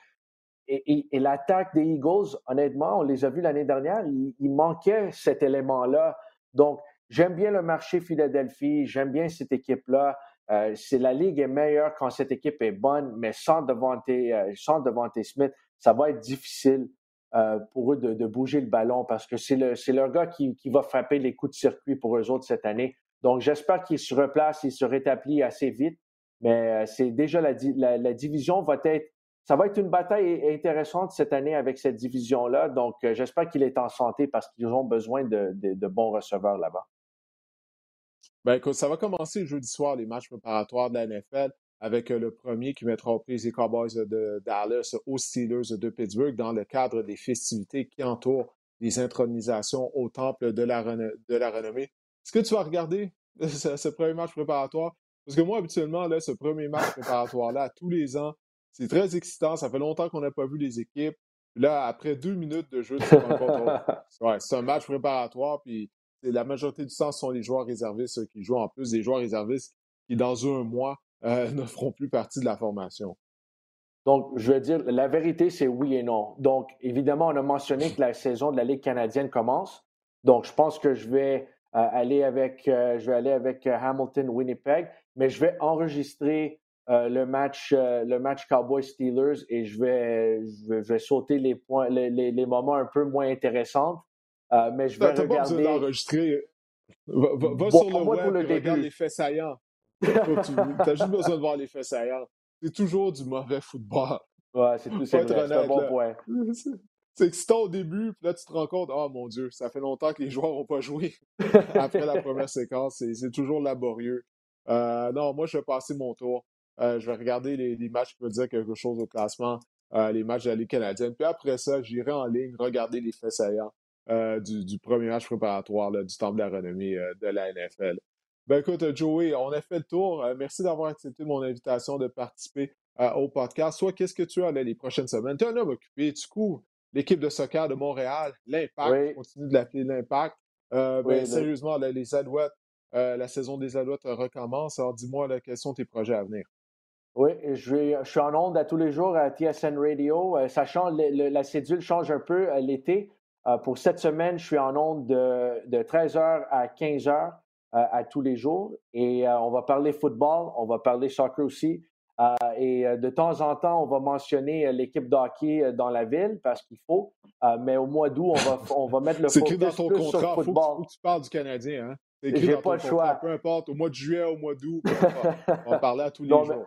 et, l'attaque des Eagles, honnêtement, on les a vus l'année dernière, il, manquait cet élément-là. Donc, j'aime bien le marché Philadelphie, j'aime bien cette équipe-là. Euh, la ligue est meilleure quand cette équipe est bonne, mais sans Devante, euh, sans Smith, ça va être difficile euh, pour eux de, bouger le ballon parce que c'est, le, leur gars qui, va frapper les coups de circuit pour eux autres cette année. Donc, j'espère qu'il se replace, il se rétablit assez vite. Mais c'est déjà la division va être ça va être une bataille intéressante cette année avec cette division-là. Donc, euh, j'espère qu'il est en santé parce qu'ils ont besoin de, bons receveurs là-bas. Ben, écoute, ça va commencer jeudi soir, les matchs préparatoires de la NFL, avec euh, le premier qui mettra en prise les Cowboys de Dallas aux Steelers de Pittsburgh dans le cadre des festivités qui entourent les intronisations au temple de la, de la renommée. Est-ce que tu vas regarder ce, premier match préparatoire? Parce que moi, habituellement, là, ce premier match préparatoire-là, tous les ans, c'est très excitant. Ça fait longtemps qu'on n'a pas vu les équipes. là, après deux minutes de jeu, tu ouais, c'est un match préparatoire. Puis la majorité du temps, ce sont les joueurs réservistes qui jouent. En plus des joueurs réservistes qui, dans un mois, euh, ne feront plus partie de la formation. Donc, je veux dire, la vérité, c'est oui et non. Donc, évidemment, on a mentionné que la saison de la Ligue canadienne commence. Donc, je pense que je vais euh, aller avec, euh, je vais aller avec Hamilton Winnipeg, mais je vais enregistrer euh, le match le match Cowboys Steelers et je vais, je vais, sauter les points les, les, moments un peu moins intéressants mais je vais regarder pas besoin d'enregistrer va, va, sur le web et regarde les faits saillants tu as juste besoin de voir les faits saillants c'est toujours du mauvais football ouais c'est tout c'est un bon point c'est excitant au début, puis là, tu te rends compte, oh mon Dieu, ça fait longtemps que les joueurs n'ont pas joué après la première séquence. C'est toujours laborieux. non, moi, je vais passer mon tour. Euh, je vais regarder les, matchs qui veulent dire quelque chose au classement, euh, les matchs de la Ligue canadienne. Puis après ça, j'irai en ligne regarder les faits saillants euh, du, premier match préparatoire du Temple de la renommée de la NFL. Ben écoute, Joey, on a fait le tour. merci d'avoir accepté mon invitation de participer au podcast. Toi, qu'est-ce que tu as les prochaines semaines? Tu es un homme occupé, tu couvres l'équipe de soccer de Montréal, l'Impact, continue de l'appeler l'Impact. ben, sérieusement, les Alouettes, la saison des Alouettes recommence. Alors dis-moi, quels sont tes projets à venir? Oui, je, suis en onde à tous les jours à TSN Radio. Euh, ça change, la cédule change un peu euh, l'été. Euh, pour cette semaine, je suis en onde de, de 13h à 15h à tous les jours. Et on va parler football, on va parler soccer aussi. et de temps en temps, on va mentionner l'équipe de hockey dans la ville parce qu'il faut. mais au mois d'août, on va, on va mettre le focus dans ton plus sur football. Faut que, tu parles du Canadien. Hein? J'ai pas le choix. Peu importe, au mois de juillet, au mois d'août, on va parler à tous les jours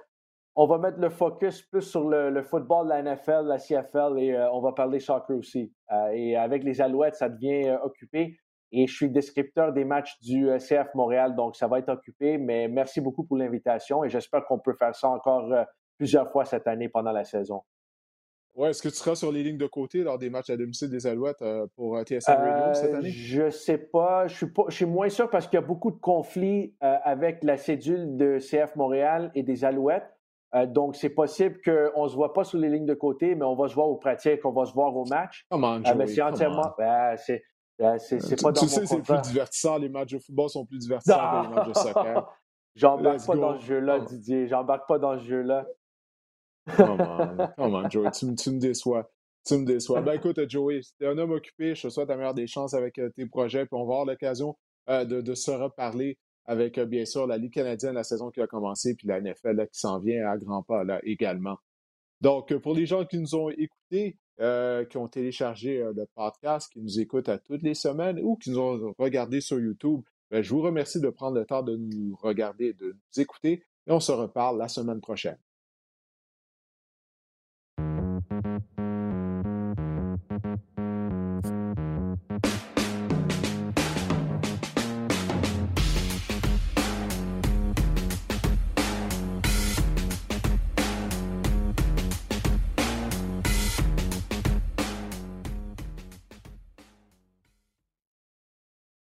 on va mettre le focus plus sur le, football la NFL, la CFL et euh, on va parler soccer aussi. Euh, et avec les Alouettes, ça devient euh, occupé. Et je suis descripteur des matchs du CF Montréal, donc ça va être occupé. Mais merci beaucoup pour l'invitation et j'espère qu'on peut faire ça encore plusieurs fois cette année pendant la saison. Ouais, est-ce que tu seras sur les lignes de côté lors des matchs à domicile des Alouettes pour TSN Radio cette année? Je sais pas. Je suis, pas, je suis moins sûr parce qu'il y a beaucoup de conflits avec la cédule de CF Montréal et des Alouettes. Euh, donc, c'est possible qu'on ne se voit pas sur les lignes de côté, mais on va se voir aux pratiques, on va se voir au match. Comment, euh, mais c'est entièrement. Ben, c'est, c'est, pas dans tu sais, c'est plus divertissant. Les matchs de football sont plus divertissants que les matchs de soccer. J'embarque pas dans ce jeu-là, Didier. J'embarque pas dans ce jeu-là. Comment, comment, Joey, tu, me déçois. Tu me déçois. Ben écoute, Joey, es un homme occupé. Je te souhaite la meilleure des chances avec euh, tes projets. Puis on va avoir l'occasion de, de, se reparler avec euh, bien sûr la Ligue canadienne, la saison qui a commencé, puis la NFL qui s'en vient à grands pas là, également. Donc, euh, pour les gens qui nous ont écoutés, euh, qui ont téléchargé le podcast, qui nous écoutent à toutes les semaines ou qui nous ont regardé sur YouTube, ben, je vous remercie de prendre le temps de nous regarder, de nous écouter et on se reparle la semaine prochaine.